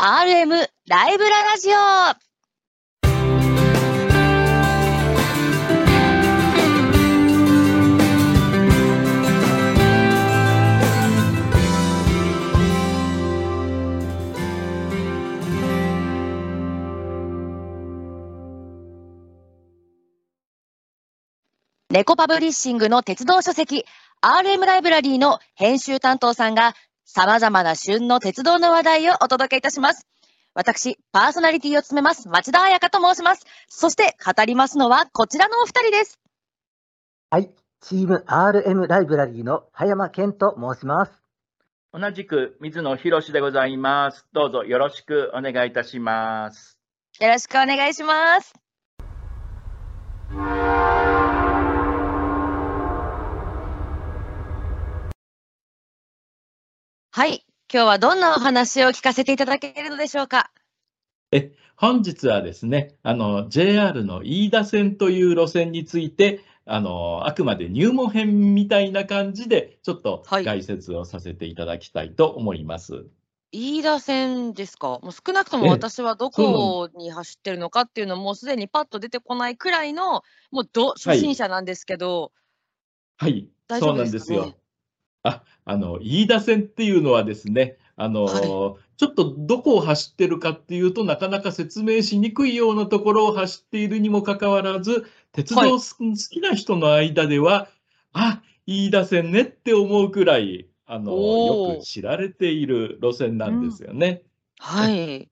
RM ライブララジオ。猫パブリッシングの鉄道書籍 RM ライブラリーの編集担当さんが様々な旬の鉄道の話題をお届けいたします。私、パーソナリティを務めます町田彩香と申します。そして語りますのはこちらのお二人です。はい、チーム RM ライブラリーの葉山健と申します。同じく水野博でございます。どうぞよろしくお願いいたします。よろしくお願いします。はい。今日はどんなお話を聞かせていただけるのでしょうか？え本日はですね、あの JR の飯田線という路線について、あのあくまで入門編みたいな感じで、ちょっとはい解説をさせていただきたいと思います。飯田線ですか？もう少なくともええ私はどこに走ってるのかっていうのもうすでにパッと出てこないくらいのもうど初心者なんですけど、はい、大丈夫そうなんですすでかねよ。あ、あの飯田線っていうのはですね、あの、はいちょっとどこを走ってるかっていうとなかなか説明しにくいようなところを走っているにもかかわらず、鉄はい道す好きな人の間では、あ、飯田線ねって思うくらい、あの、よく知られている路線なんですよね。はい。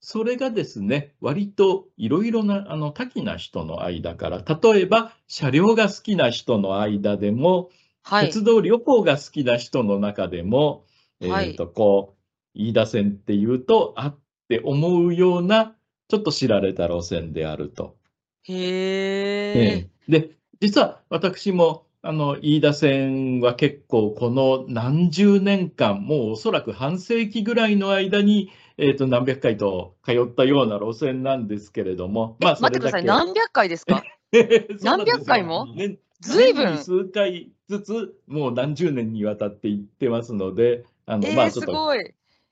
それがですね、割といろいろなあの多岐な人の間から、例えば車両が好きな人の間でも、はい。鉄道旅行が好きな人の中でも、はいえーとこう飯田線っていうと、あって思うような、ちょっと知られた路線であると。へえ。ええで、実は私もあの飯田線は結構この何十年間、もうおそらく半世紀ぐらいの間に、えーと何百回と通ったような路線なんですけれども、え、待ってください。何百回ですか？何百回も？ねずいぶん。数回ずつ、もう何十年にわたって行ってますので、あの、まあ、ちょっと。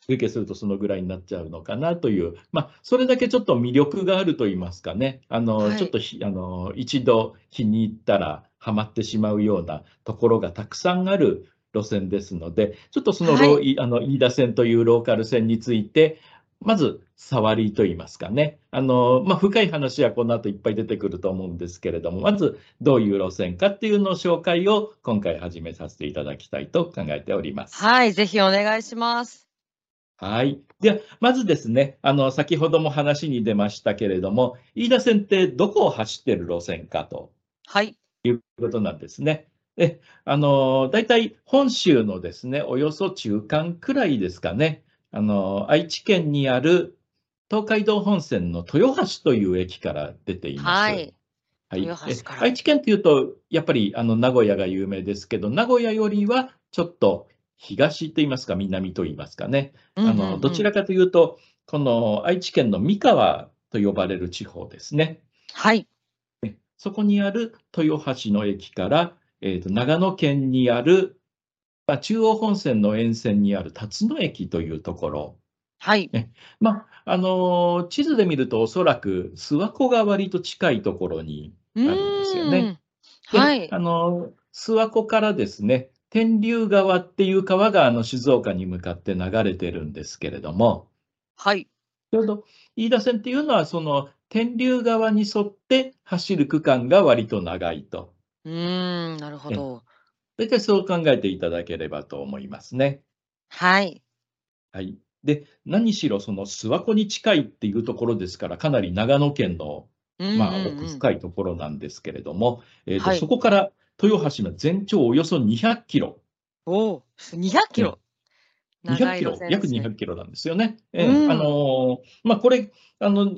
集計するとそのぐらいになっちゃうのかなという、まあ、それだけちょっと魅力があると言いますかね、あの、はいちょっとひあの一度気に入ったらハマってしまうようなところがたくさんある路線ですので、ちょっとそのはいあの飯田線というローカル線について、まず触りと言いますかね、あのまあ、深い話はこの後いっぱい出てくると思うんですけれども、まずどういう路線かっていうのを紹介を今回始めさせていただきたいと考えております。はい。ぜひお願いします。はい。では、まずですね、あの、先ほども話に出ましたけれども、飯田線ってどこを走ってる路線かとはい。いうことなんですね。で、あの、大体本州のですね、およそ中間くらいですかね、あの、愛知県にある東海道本線の豊橋という駅から出ています。はい。はい、豊橋からえ愛知県というと、やっぱりあの名古屋が有名ですけど、名古屋よりはちょっと東といいますか、南といいますかね、あのどちらかというと、この愛知県の三河と呼ばれる地方ですね。はい。そこにある豊橋の駅から、えーと長野県にある、まあ、中央本線の沿線にある辰野駅というところ、はい。まああの地図で見ると、おそらく諏訪湖が割と近いところにうるんですよねはい。あの諏訪湖からですね、天竜川っていう川があの静岡に向かって流れてるんですけれども、はい。ちょうど飯田線っていうのは、その天竜川に沿って走る区間が割と長いと。うーん。なるほど。大体そう考えていただければと思いますね。はい。はい。で、何しろその諏訪湖に近いっていうところですから、かなり長野県の、まあ、奥深いところなんですけれども、えーとはいそこから豊橋の全長およそ200キロ。おお、200キロ。200キロ、約200 200キロなんですよね。ええうんあのーまあ、これ、あの、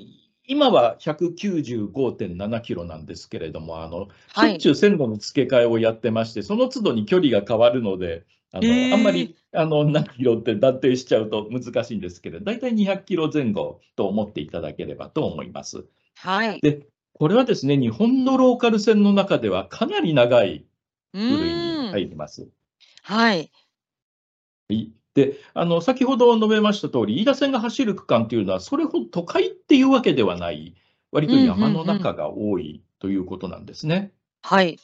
今は195.7キロなんですけれども、あの、はいしょっちゅう線路の付け替えをやってまして、その都度に距離が変わるので、あの、へえあんまり、あの、何キロって断定しちゃうと難しいんですけれど、大体200キロ前後と思っていただければと思います。はい。で、これはですね、日本のローカル線の中ではかなり長いう部類に。入ります。はい。で、あの、先ほど述べました通り、飯田線が走る区間っていうのは、それほど都会っていうわけではない、割と山の中が多いということなんですね。はい。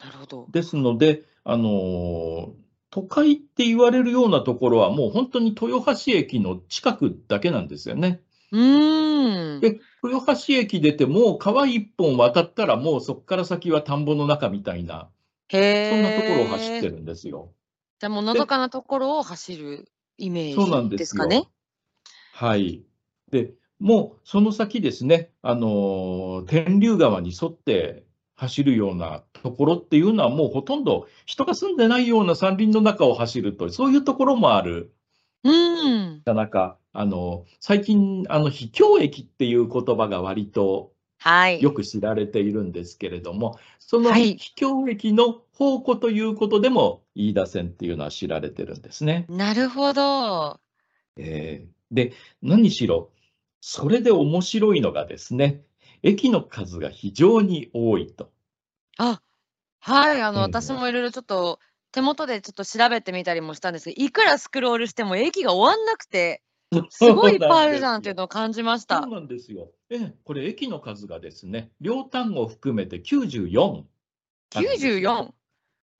なるほど。ですので、あのー都会って言われるようなところは、もう本当に豊橋駅の近くだけなんですよね。うーん。で豊橋駅出て、もう川一本渡ったら、もうそこから先は田んぼの中みたいな。そんなところを走ってるんですよ。じゃあもうのどかなところを走るイメージですすかね。はい。で、もうその先ですね、あのー天竜川に沿って走るようなところっていうのは、もうほとんど人が住んでないような山林の中を走ると、そういうところもある。うーん。なかなか、あの、最近、あの、秘境駅っていう言葉が割とはい。よく知られているんですけれども、そのはい秘境駅の宝庫ということでも、飯田線っていうのは知られてるんですね。なるほど。えーで、何しろ、それで面白いのがですね、駅の数が非常に多いと。あ、はい。あの、うん私もいろいろちょっと手元でちょっと調べてみたりもしたんですけど、いくらスクロールしても駅が終わんなくて、すごいいっぱいあるじゃんっていうのを感じましたそう。なんですよ。ええこれ、駅の数がですね、両単語を含めて94あるんですよ。94。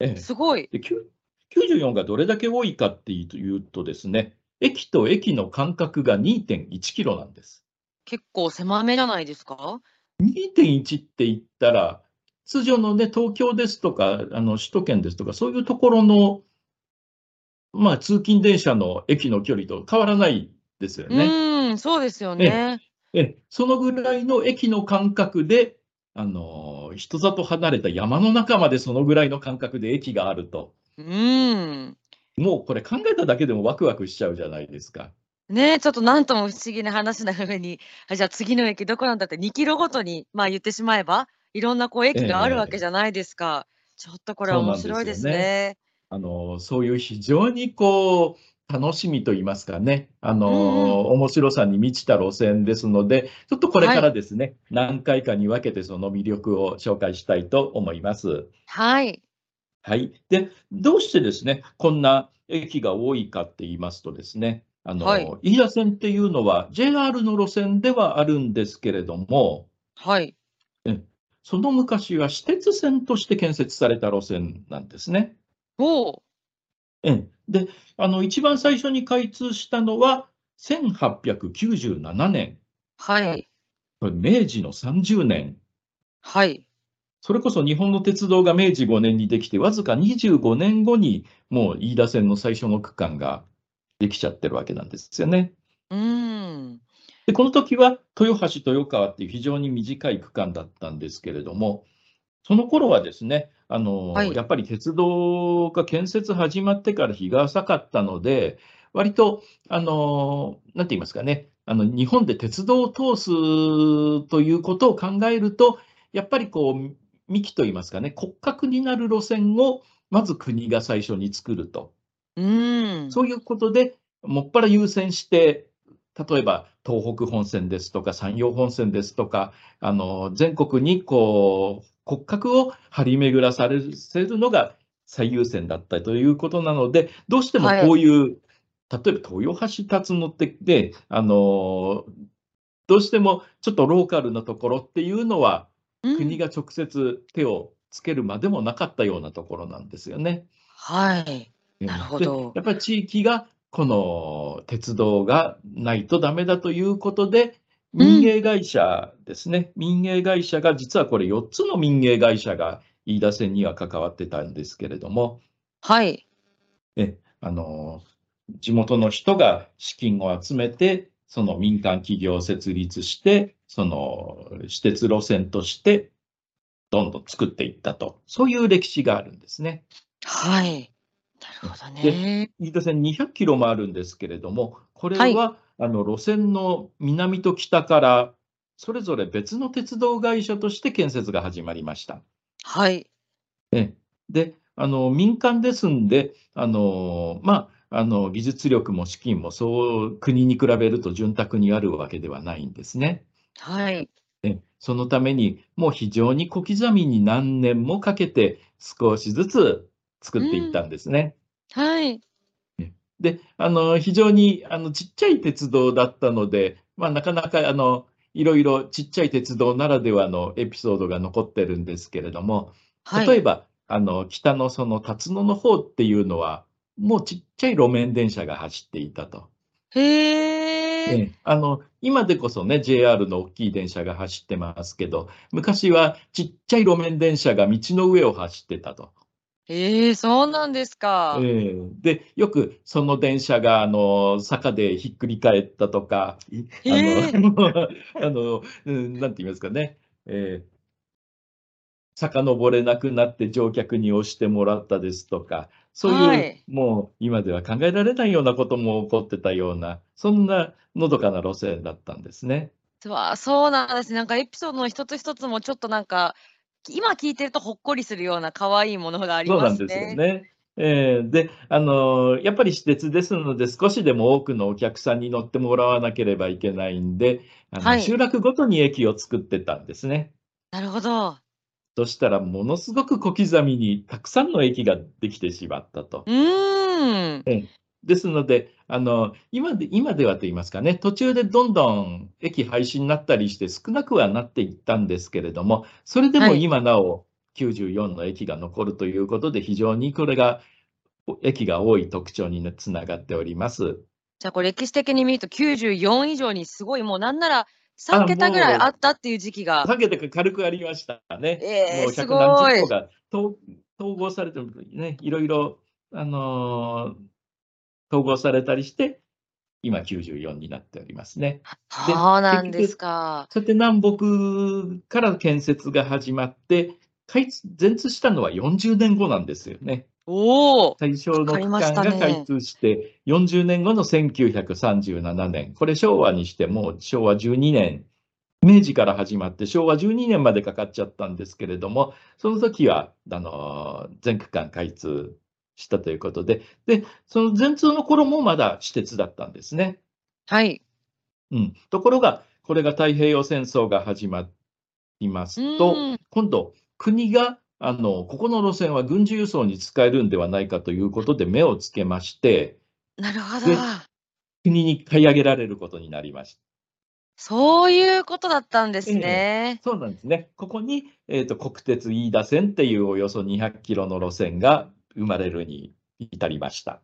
ええすごい。できゅ94がどれだけ多いかっていうとですね、駅と駅の間隔が2.1キロなんです。結構狭めじゃないですか？2.1って言ったら、通常のね、東京ですとか、あの首都圏ですとか、そういうところの、まあ、通勤電車の駅の距離と変わらないですようね。ーん、そうですよね。えそのぐらいの駅の間隔で、あの人里離れた山の中までそのぐらいの間隔で駅があると、うーん。もうこれ考えただけでもワクワクしちゃうじゃないですか。ねえ、ちょっとなんとも不思議な話な上に、あ、じゃあ次の駅どこなんだって2キロごとに、まあ言ってしまえば、いろんなこう駅があるわけじゃないですか。ちょっとこれは面白いですねね。あのそういう非常にこう楽しみと言いますかね、あのうん面白さに満ちた路線ですので、ちょっとこれかはらですね、何回かに分けてその魅力を紹介したいと思います。はい。はい。で、どうしてですね、こんな駅が多いかって言いますとですね、あの、はい飯田線っていうのは JR の路線ではあるんですけれども、はい。その昔は私鉄線として建設された路線なんですね。おえで、あの、一番最初に開通したのは1897年、はい。明治の30年。はい。それこそ日本の鉄道が明治5年にできて、わずか25年後にもう飯田線の最初の区間ができちゃってるわけなんですよね。うーん。で、この時は豊橋、豊川っていう非常に短い区間だったんですけれども、その頃はですね、あの、はいやっぱり鉄道が建設始まってから日が浅かったので、割と、あの、なんて言いますかね、あの、日本で鉄道を通すということを考えると、やっぱりこう、幹と言いますかね、骨格になる路線をまず国が最初に作ると。うーん。そういうことで、もっぱら優先して、例えば東北本線ですとか山陽本線ですとか、あの全国にこう骨格を張り巡らされるのが最優先だったということなので、どうしてもこういう、例えば豊橋辰野ってで、あのどうしてもちょっとローカルなところっていうのは、うん国が直接手をつけるまでもなかったようなところなんですよね。はい。なるほでどやっぱり地域がこの鉄道がないとダメだということで、うん民営会社ですね、民営会社が実はこれ4つの民営会社が飯田線には関わってたんですけれども、はい。えあの地元の人が資金を集めて、その民間企業を設立して、その私鉄路線としてどんどん作っていったと、そういう歴史があるんですね。はい。なるほどね。飯田線200キロもあるんですけれども、これは、はいあの路線の南と北から、それぞれ別の鉄道会社として建設が始まりました。はい。で、あの民間ですんで、あのまあ、あの技術力も資金もそう国に比べると潤沢にあるわけではないんですね。はい。でそのために、もう非常に小刻みに何年もかけて少しずつ作っていったんですね。はい。で、あの、非常に、あの、ちっちゃい鉄道だったので、まあ、なかなか、あの、いろいろちっちゃい鉄道ならではのエピソードが残ってるんですけれども、はい。例えば、あの、北のその辰野の方っていうのは、もうちっちゃい路面電車が走っていたと。へえ。ええあの、今でこそね、JR の大きい電車が走ってますけど、昔はちっちゃい路面電車が道の上を走ってたと。ええ、そうなんですか。ええで、よくその電車があの坂でひっくり返ったとか、い。あの、あの、うんなんて言いますかね、ええ遡れなくなって乗客に押してもらったですとか、そういう、はい。もう今では考えられないようなことも起こってたような、そんなのどかな路線だったんですね。わあ、そうなんですね。なんかエピソードの一つ一つもちょっとなんか、今聞いてるとほっこりするような可愛いものがありますそうなんですよね。ね。えーで、あのやっぱり私鉄ですので、少しでも多くのお客さんに乗ってもらわなければいけないんで、あのはい。集落ごとに駅を作ってたんですね。なるほど。そしたら、ものすごく小刻みにたくさんの駅ができてしまったと。うーん。ええですので、あの今で今ではと言いますかね、途中でどんどん駅廃止になったりして少なくはなっていったんですけれども、それでもはい。今なお94の駅が残るということで、非常にこれがお駅が多い特徴につながっております。じゃあ、これ歴史的に見ると94以上にすごい、もうなんなら3あ、桁ぐらいあもったっていう時期う、が。下げて軽くありましたね。ええ、もうすごい。統合されてね、いろいろ、あのー統合されたりして、今94になっておりますね。で、そうなんですか。そうやって南北から建設が始まって、開通全通したのは40年後なんですよね。おお、最初かの区間が開ね。通して、40年後の1937年、これ昭和にしても昭和12年、明治から始まって昭和12年までかかっちゃったんですけれども、その時はあの全区間開通したということで、で、その全通の頃もまだ私鉄だったんですね。はい。うん、ところが、これが太平洋戦争が始まりまうすと。今度、国があのここの路線は軍事輸送に使えるんではないかということで目をつけまして、なるほど。で、国に買い上げられることになりました。そういうことだったんですええ、ね。そうなんですね。ここに、えーと、国鉄飯田線っていうおよそ200キロの路線が生まれるに至りました。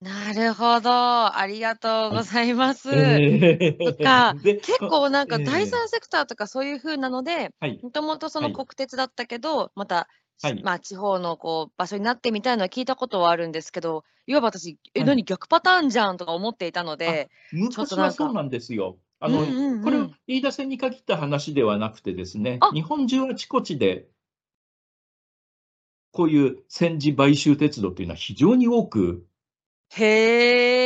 なるほど。ありがとうはい。ございます。えそっか。結こ構なんか第えー三セクターとかそういう風なので、はい、もともとそのはい、国鉄だったけど、また、はい、しまあ、地方のこう場所になってみたいのは聞いたことはあるんですけど、いわば私、え、はい。何逆パターンじゃんとか思っていたのあ、で、昔はそうなんですよ。あうんの、これ。飯田線に限った話ではなくてですね、あ、日本中あちこちでこういう戦時買収鉄道というのは非常に多く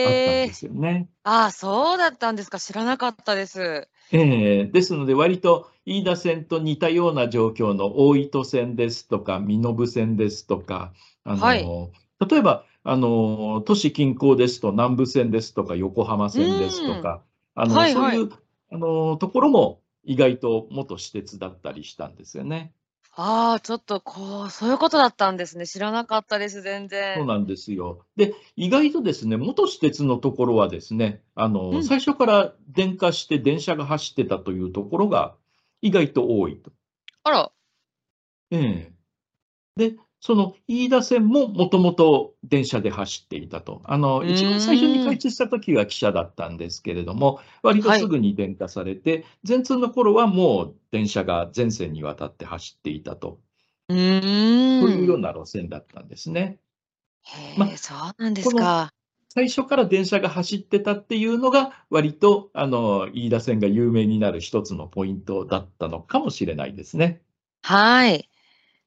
あったん。ですよね。ああ、そうだったんですか。知らなかったです。ええ、ですので、割と飯田線と似たような状況の大糸線ですとか、身延線ですとか、あはい。の、例えば、あの、都市近郊ですと南武線ですとか、横浜う線ですと。か、あの、はいはい。そういう、あの、ところも意外と元私鉄だったりしたんですよね。ああ、ちょっとこう、そういうことだったんですね。知らなかったです、全そう然。なんですよ。で、意外とですね、元私鉄のところはですね、あうの、ん。最初から電化して電車が走ってたというところが意外と多いと。あら。ええ。で、その飯田線ももともと電車で走っていたと。あうの、一番最初に。開通した時は汽車だったんですけれども、割とすはい。ぐに電化されて、全通の頃はもう電車が全線にわたって走っていたと。うそういうよう。な路線だったんですね。ま、へえ、そうなんですか。最初から電車が走ってたっていうのが、割とあの、飯田線が有名になる一つのポイントだったのかもしれないですね。はい。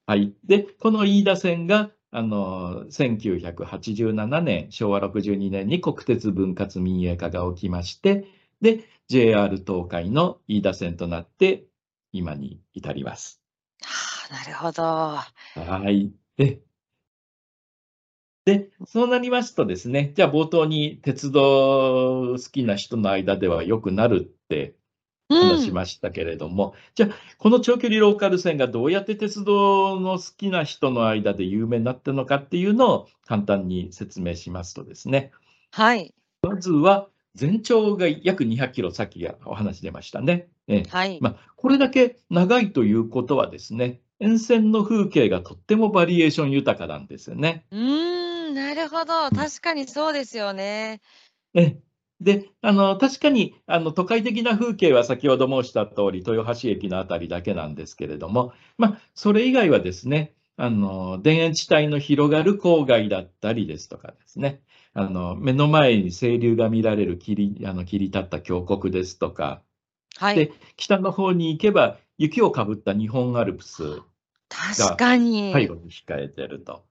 はい。で、この飯田線が、あの、1987年、昭和62年に国鉄分割民営化が起きまして、で、JR 東海の飯田線となって、今に至ります。はあ、なるほど。はい。でで、そうなりますとですね、じゃあ冒頭に鉄道好きな人の間ではよくなるってうん。話しましたけれども、じゃあ、この長距離ローカル線がどうやって鉄道の好きな人の間で有名になったのかっていうのを簡単に説明しますとですね、はい。まずは全長が約200キロ、さっきお話出ましたね。ええはい。まあ、これだけ長いということはですね、沿線の風景がとってもバリエーション豊かなんですよね。うーん、なるほど。確かにそうですよね。ええで、あの、確かに、あの、都会的な風景は先ほど申した通り、豊橋駅のあたりだけなんですけれども、まあ、それ以外はですね、あの、田園地帯の広がる郊外だったりですとかですね、あの、目の前に清流が見られる切り、あの、切り立った峡谷ですとか、はいで。北の方に行けば、雪をかぶった日本アルプス、確かに。背後に控えてると。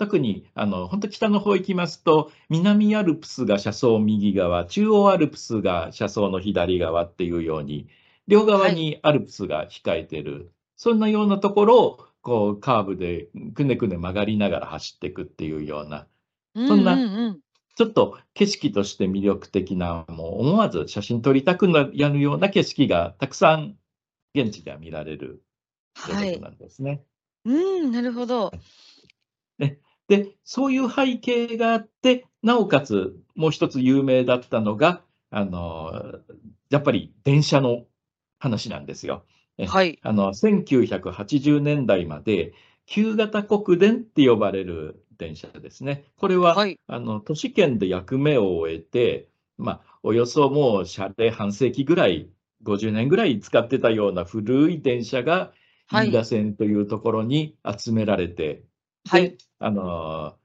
え特にあの本当北の方行きますと、南アルプスが車窓右側、中央アルプスが車窓の左側っていうように、両側にアルプスが控えてる、そんなようなところをこうカーブでくねくね曲がりながら走っていくっていうような、そんなちょっと景色として魅力的な、もう思わず写真撮りたくなるような景色がたくさん現地では見られるとはいいうこと。なんですね。うん、なるほど。で、そういう背景があって、なおかつもう一つ有名だったのが、あの、やっぱり電車の話なんですよ。えはい。あの、1980年代まで、旧型国電って呼ばれる電車ですね。これは、はい。あの、都市圏で役目を終えて、まあ、およそもう車齢半世紀ぐらい、50年ぐらい使ってたような古い電車が、はい飯田線というところに集められて、はいで、あのー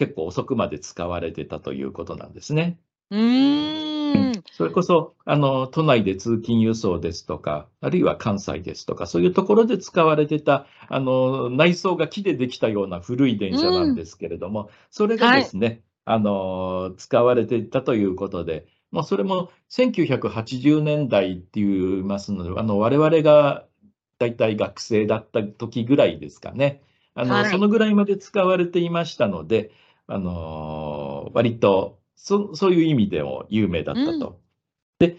結構遅くまで使われてたということなんですね。うーん。それこそ、あの、都内で通勤輸送ですとか、あるいは関西ですとか、そういうところで使われてた、あの、内装が木でできたような古い電車なんですけれども、それがですね、あの、使われていたということで、まあ、それも1980年代って言いますので、あの、我々が大体学生だった時ぐらいですかね。あの、はいそのぐらいまで使われていましたので、あの、割と、そそういう意味でも有名だったと。で、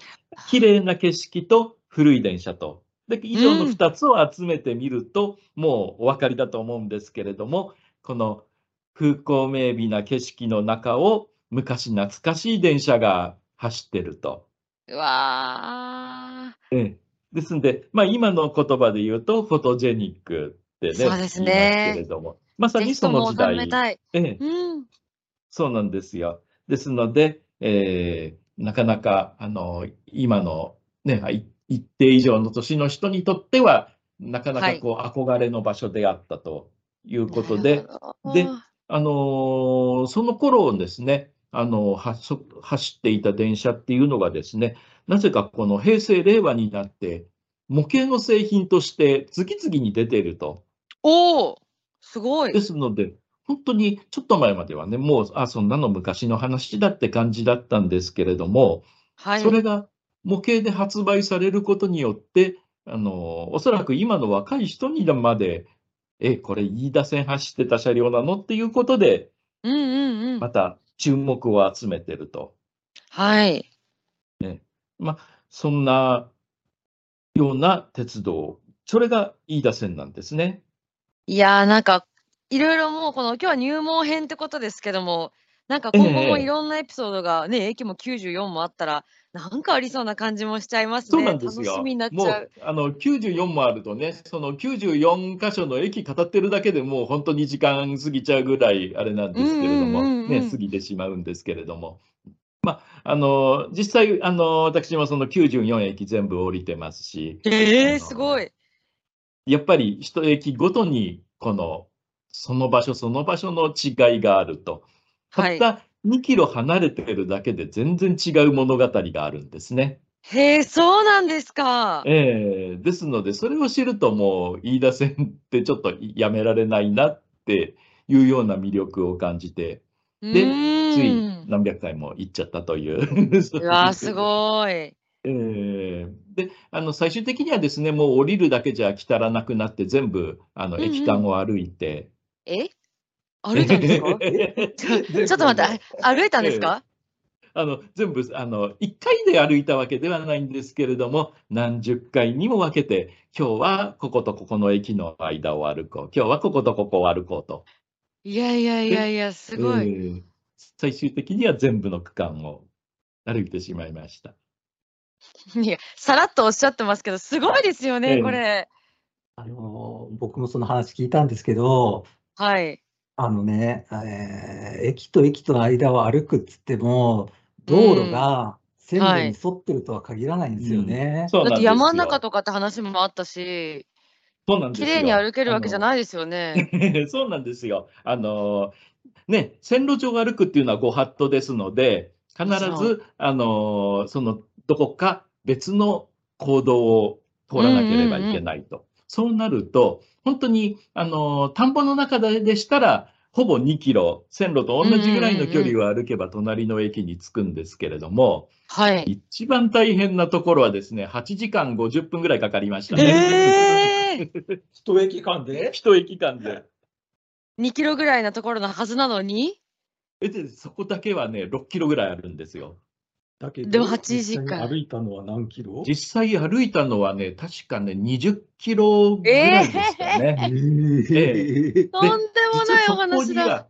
綺麗な景色と古い電車と。で、以上のうん2つを集めてみると、もうお分かりだと思うんですけれども、この風光明媚な景色の中を昔懐かしい電車が走ってると。うわええですんで、まあ、今の言葉で言うと、フォトジェニックってね、そうですねけれども、まさにその時代。ええうん。そうなんですよ。ですので、えーなかなか、あの、今のね、い一定以上の年の人にとっては、なかなかこう、憧れの場所であったということで、であのーその頃ですね、あのはそ走っていた電車っていうのがですね、なぜかこの平成、令和になって、模型の製品として次々に出ていると。おおすごい。ですので、本当にちょっと前まではね、もう、あ、そんなの昔の話だって感じだったんですけれども、はい。それが模型で発売されることによって、あの、おそらく今の若い人にまで、え、これ飯田線走ってた車両なのっていうことで、うんうんうん。また注目を集めてると。はい。まあ、そんなような鉄道、それが飯田線なんですね。いやーなんか、いろいろもうこの今日は入門編ってことですけども、なんか今後もええいろんなエピソードがね、駅も94もあったら、なんかありそうな感じもしちゃいますね。そうなんですよ。楽しみになっちもゃう。うあの94もあるとね、その94箇所の駅語ってるだけでもう本当に時間過ぎちゃうぐらいあれなんですけれども、うんうんうんうんね、過ぎてしまうんですけれども。まあ、あの実際あの、私もその94駅全部降りてますし、ええあのすごい。やっぱり一駅ごとに、この、その場所その場所の違いがあると。たはいった2キロ離れてるだけで全然違う物語があるんですね。へえ、そうなんですか。ええですので、それを知るともう飯田線ってちょっとやめられないなっていうような魅力を感じて、うでつい何百回も行っちゃったという。そうわーすごい。ええで、あの、最終的にはですね、もう降りるだけじゃ汚らなくなって、全部、あの、うんうん駅間を歩いて。え？歩いたんですか？ちょちょっと待って、あ歩いたんですか？あの、全部、あの、1回で歩いたわけではないんですけれども、何十回にも分けて、今日はこことここの駅の間を歩こう。今日はこことここを歩こうと。いやいやいやいや、すごい。ええ最終的には全部の区間を歩いてしまいました。いや、さらっとおっしゃってますけど、すごいですよえね、えこれ。あの僕もその話聞いたんですけど、はい。あのね、えー駅と駅との間を歩くっつっても、道路が線路に沿ってるとは限らないんですよね。そうなんですよ。だって山の中とかって話もあったし、そうなんですよ綺麗に歩けるわけじゃい。ないですよね。そうなんですよ。あのね、線路上を歩くっていうのはご法度ですので、必そず、あのそのどこか別の行動を通らなければいけないと。そうなると、本当に、あの田んぼの中ででしたら、ほぼ2キロ、線路と同じぐらいの距離を歩けば隣の駅に着くんですけれども、はい。一番大変なところはですね、8時間50分ぐらいかかりましたね。えー、一駅間で？一駅間で。2キロぐらいなところのはずなのに？えで、そこだけはね、6キロぐらいあるんですよ。だけでも8時間実際に歩いたのは何キロ？実際歩いたのはね、確かね、20キロぐらいですかえね。ーとんでもないお実はそこ話だ。には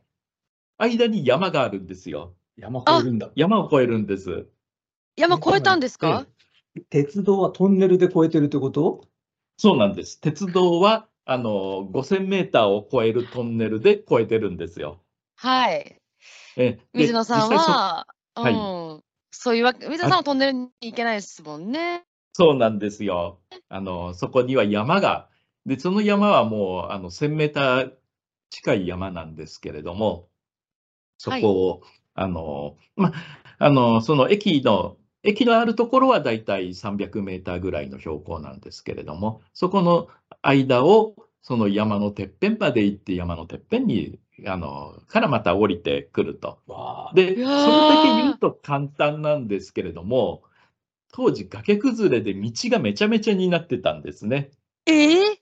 間に山があるんですよ。山越えるんだ。山を越えるんです。山越えたんですか？鉄道はトンネルで越えてるってこと？そうなんです。鉄道は、あの、5000メーターを超えるトンネルで越えてるんですよ。はい。えで水野さんは、うはいん。そういうわけ、水野さんはトンネルに行けないですもんね。そうなんですよ。あの、そこには山が、で、その山はもう、あの、1000メーター近い山なんですけれども、そこを、あの、ま、あの、その駅の、駅のあるところはだいたい300メーターぐらいの標高なんですけれども、そこの間を、その山のてっぺんまで行って、山のてっぺんに、あの、からまた降りてくると。で、それだけ言うと簡単なんですけれども、当時崖崩れで道がめちゃめちゃになってたんですね。ええ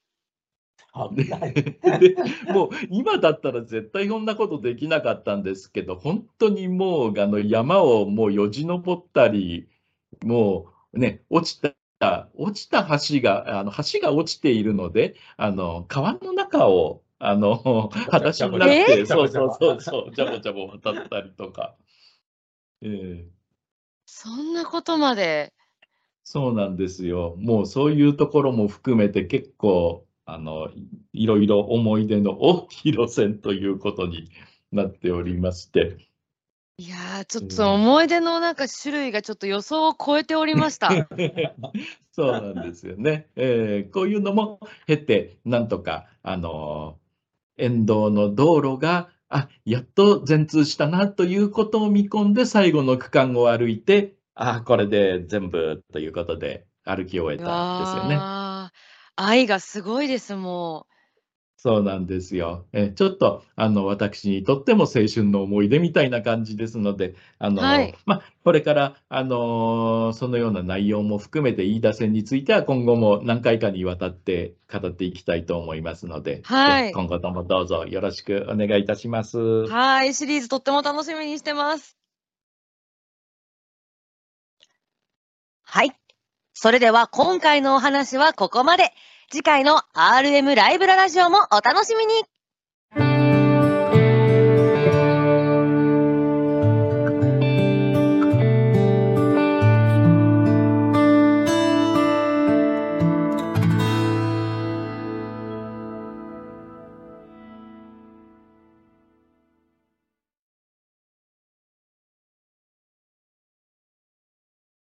危ない。でもう今だったら絶対こんなことできなかったんですけど、本当にもうあの山をもうよじ登ったり、もうね、落ちた、落ちた橋が、あの橋が落ちているので、あの川の中を、あの、裸足になって、え？そうそうそうそう、ジャボジャボ渡ったりとか。ええそんなことまで。そうなんですよ。もうそういうところも含めて結構、あの、いいろいろ思い出の大きい路線ということになっておりまして。いやー、ちょっうんと思い出のなんか種類がちょっと予想を超えておりました。そうなんですよね。えーこういうのも経て、なんとか、あの沿道の道路が、あ、やっと全通したなということを見込んで、最後の区間を歩いて、あ、これで全部ということで歩き終えたんですよね。愛がすごいです、もうそうなんですよ。えちょっとあの私にとっても青春の思い出みたいな感じですので、あのはいまあ、これから、あのそのような内容も含めて飯田線については今後も何回かにわたって語っていきたいと思いますので、はいえ今後ともどうぞよろしくお願いいたします。う。はい、シリーズとっても楽しみにしてます。はい。それでは今回のお話はここまで。次回の RM ライブララジオもお楽しみに。